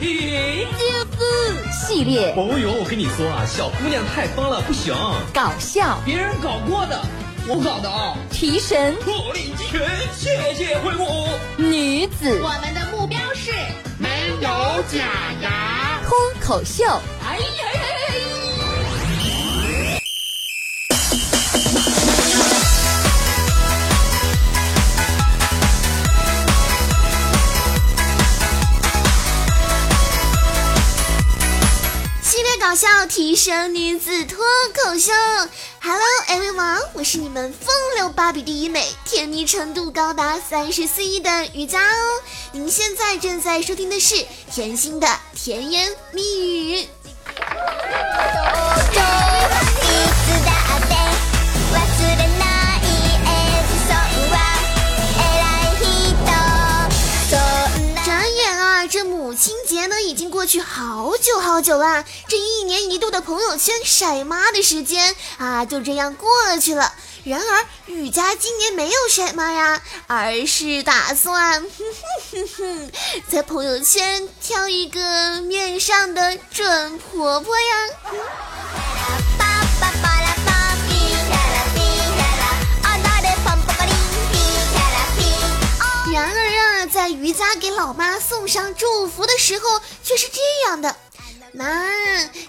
云就是系列，哦呦，我跟你说啊，小姑娘太疯了，不行。搞笑，别人搞过的，我搞的啊。提神，火力齐全，谢谢惠顾。女子，我们的目标是没有假牙。脱口秀，哎呀呀提升女子脱口秀，Hello everyone，我是你们风流芭比第一美，甜蜜程度高达三十四亿的瑜伽哦。您现在正在收听的是甜心的甜言蜜语。转眼啊，这母亲节呢已经过去好久好久啦。这一年一度的朋友圈晒妈的时间啊，就这样过去了。然而雨佳今年没有晒妈呀，而是打算哼 哼哼哼，在朋友圈挑一个面上的准婆婆呀。然而啊，在瑜伽给老妈送上祝福的时候，却是这样的：妈，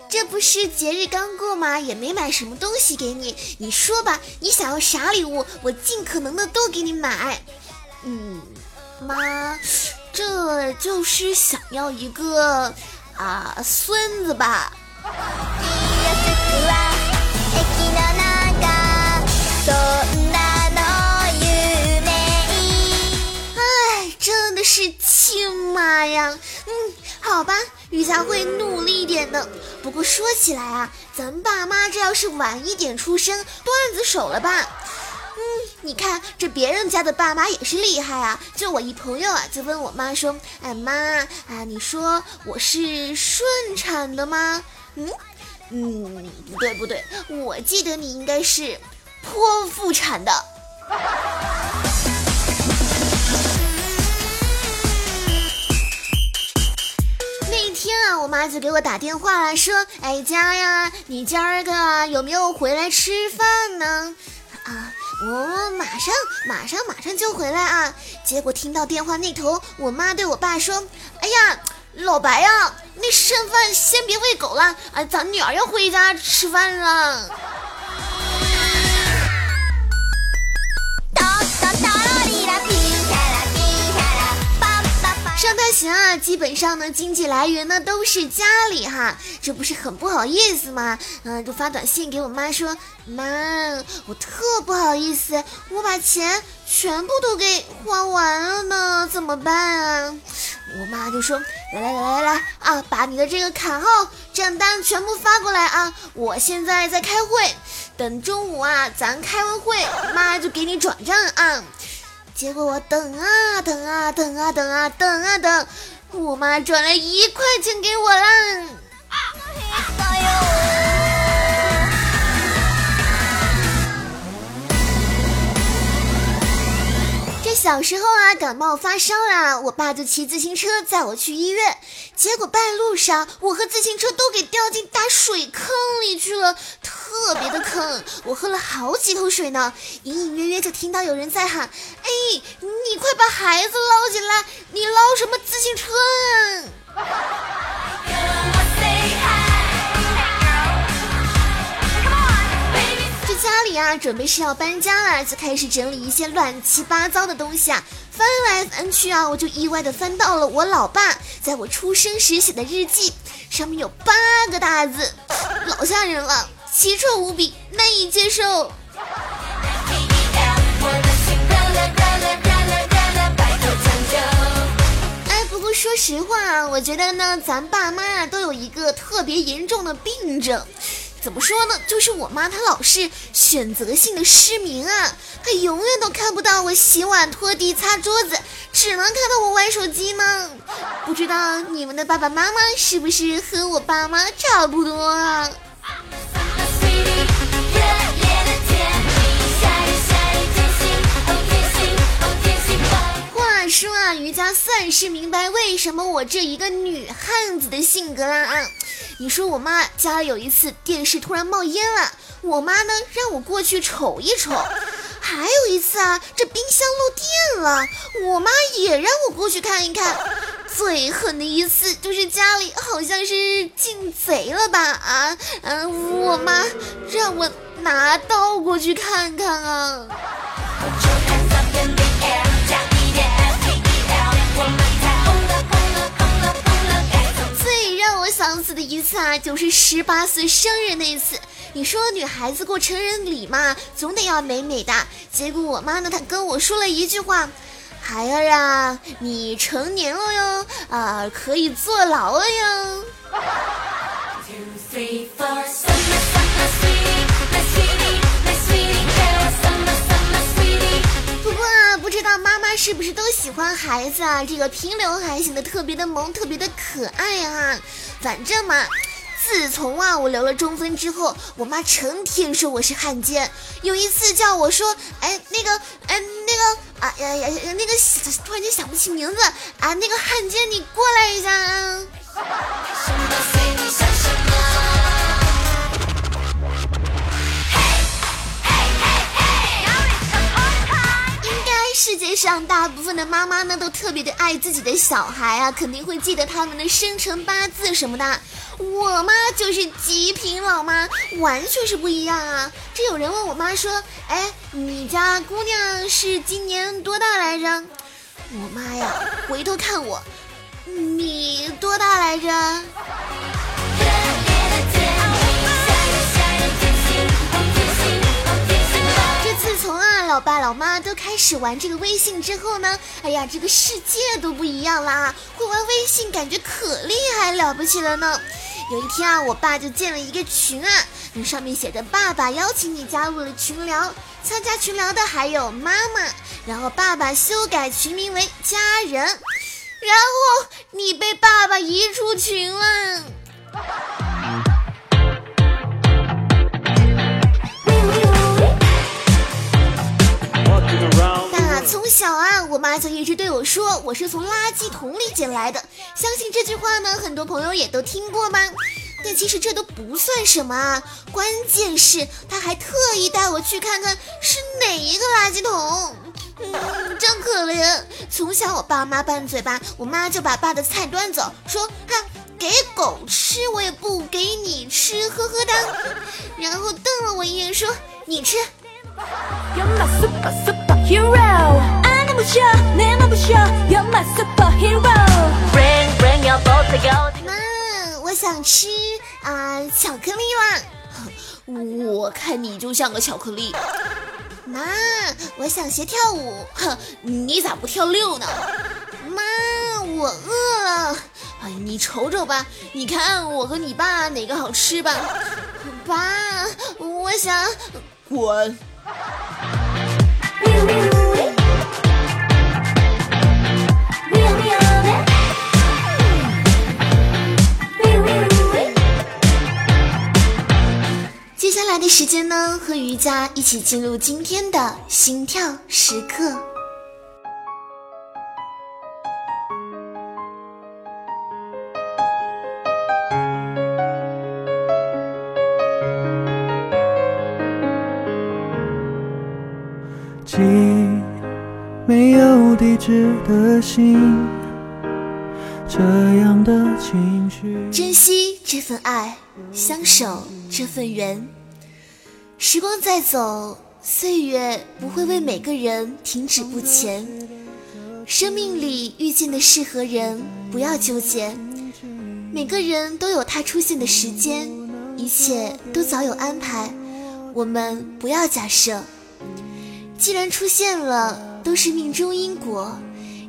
这不是节日刚过吗？也没买什么东西给你，你说吧，你想要啥礼物，我尽可能的都给你买。嗯，妈，这就是想要一个啊孙子吧。哎，真的是亲妈呀！嗯，好吧，瑜伽会努力一点的。不过说起来啊，咱爸妈这要是晚一点出生，段子手了吧？嗯，你看这别人家的爸妈也是厉害啊。就我一朋友啊，就问我妈说：“哎妈啊，你说我是顺产的吗？”嗯嗯，不对不对，我记得你应该是剖腹产的。就给我打电话了，说：“哎佳呀，你今儿个有没有回来吃饭呢？”啊，我马上马上马上就回来啊！结果听到电话那头，我妈对我爸说：“哎呀，老白呀，那剩饭先别喂狗了，啊，咱女儿要回家吃饭了。”啊，基本上呢，经济来源呢都是家里哈，这不是很不好意思吗？嗯，就发短信给我妈说，妈，我特不好意思，我把钱全部都给花完了呢，怎么办啊？我妈就说，来来来来来啊，把你的这个卡号、账单全部发过来啊，我现在在开会，等中午啊，咱开完会，妈就给你转账啊。结果我等啊等啊等啊等啊等啊等，我妈转了一块钱给我了。小时候啊，感冒发烧啦，我爸就骑自行车载我去医院。结果半路上，我和自行车都给掉进大水坑里去了，特别的坑。我喝了好几口水呢，隐隐约约就听到有人在喊：“哎，你快把孩子捞起来！你捞什么自行车里啊，准备是要搬家了，就开始整理一些乱七八糟的东西啊。翻来翻去啊，我就意外的翻到了我老爸在我出生时写的日记，上面有八个大字，老吓人了，奇臭无比，难以接受。哎，不过说实话啊，我觉得呢，咱爸妈啊都有一个特别严重的病症。怎么说呢？就是我妈她老是选择性的失明啊，她永远都看不到我洗碗、拖地、擦桌子，只能看到我玩手机呢。不知道你们的爸爸妈妈是不是和我爸妈差不多啊？话说啊，瑜伽算是明白为什么我这一个女汉子的性格啦啊！你说我妈家里有一次电视突然冒烟了，我妈呢让我过去瞅一瞅。还有一次啊，这冰箱漏电了，我妈也让我过去看一看。最狠的一次就是家里好像是进贼了吧？啊，嗯，我妈让我拿刀过去看看啊。我想死的一次啊，就是十八岁生日那一次。你说女孩子过成人礼嘛，总得要美美的。结果我妈呢，她跟我说了一句话：“孩儿啊，你成年了哟，啊，可以坐牢了哟。”是不是都喜欢孩子啊？这个平刘海显得特别的萌，特别的可爱啊。反正嘛。自从啊我留了中分之后，我妈成天说我是汉奸。有一次叫我说，哎那个，哎那个啊呀呀那个，突然间想不起名字啊，那个汉奸你过来一下啊。世界上大部分的妈妈呢都特别的爱自己的小孩啊，肯定会记得他们的生辰八字什么的。我妈就是极品老妈，完全是不一样啊！这有人问我妈说：“哎，你家姑娘是今年多大来着？”我妈呀，回头看我，你多大来着？从啊，老爸老妈都开始玩这个微信之后呢，哎呀，这个世界都不一样啦！会玩微信，感觉可厉害了不起了呢。有一天啊，我爸就建了一个群啊，那上面写着“爸爸邀请你加入了群聊”，参加群聊的还有妈妈。然后爸爸修改群名为“家人”，然后你被爸爸移出群了。从小啊，我妈就一直对我说，我是从垃圾桶里捡来的。相信这句话呢，很多朋友也都听过吧？但其实这都不算什么啊，关键是她还特意带我去看看是哪一个垃圾桶。嗯，真可怜。从小我爸妈拌嘴巴，我妈就把爸的菜端走，说哈给狗吃，我也不给你吃，呵呵哒。然后瞪了我一眼，说你吃。妈，我想吃啊巧克力啦！我看你就像个巧克力。妈，我想学跳舞。哼，你咋不跳六呢？妈，我饿了。哎，你瞅瞅吧，你看我和你爸哪个好吃吧？爸，我想滚。来的时间呢，和瑜伽一起进入今天的心跳时刻。寄没有地址的信，这样的情绪。珍惜这份爱，相守这份缘。时光在走，岁月不会为每个人停止不前。生命里遇见的适合人，不要纠结。每个人都有他出现的时间，一切都早有安排。我们不要假设。既然出现了，都是命中因果。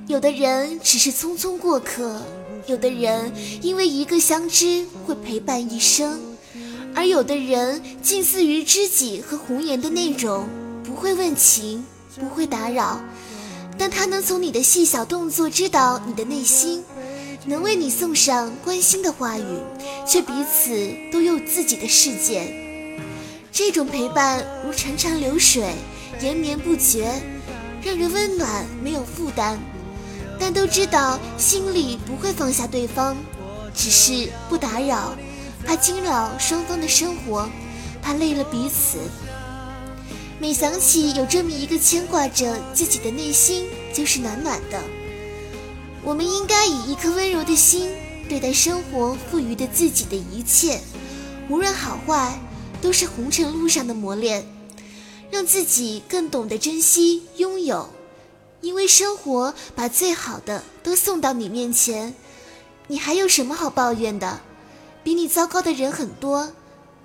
有的人只是匆匆过客，有的人因为一个相知会陪伴一生，而有的人近似于知己和红颜的那种，不会问情，不会打扰，但他能从你的细小动作知道你的内心，能为你送上关心的话语，却彼此都有自己的世界。这种陪伴如潺潺流水。延绵不绝，让人温暖，没有负担。但都知道心里不会放下对方，只是不打扰，怕惊扰双方的生活，怕累了彼此。每想起有这么一个牵挂着自己的内心，就是暖暖的。我们应该以一颗温柔的心对待生活赋予的自己的一切，无论好坏，都是红尘路上的磨练。让自己更懂得珍惜拥有，因为生活把最好的都送到你面前，你还有什么好抱怨的？比你糟糕的人很多，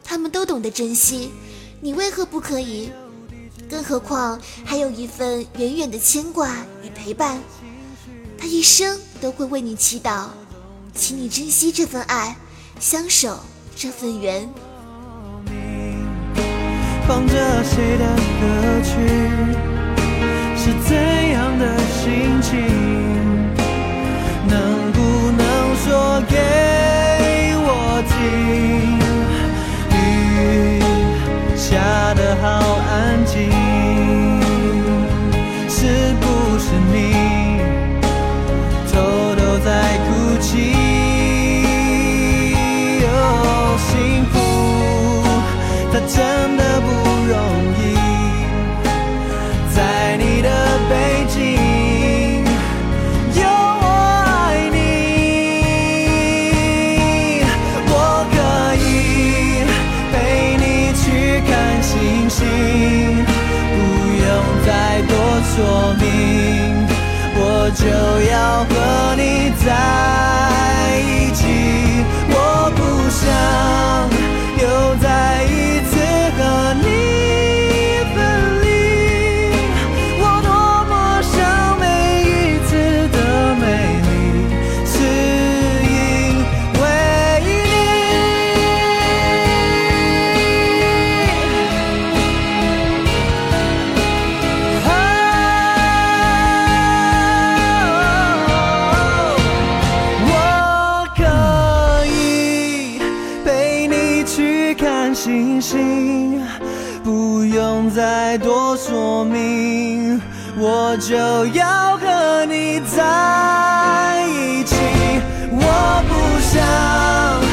他们都懂得珍惜，你为何不可以？更何况还有一份远远的牵挂与陪伴，他一生都会为你祈祷，请你珍惜这份爱，相守这份缘。放着谁的歌曲？是怎样的心情？星星不用再多说明我就要和你在一起。我不想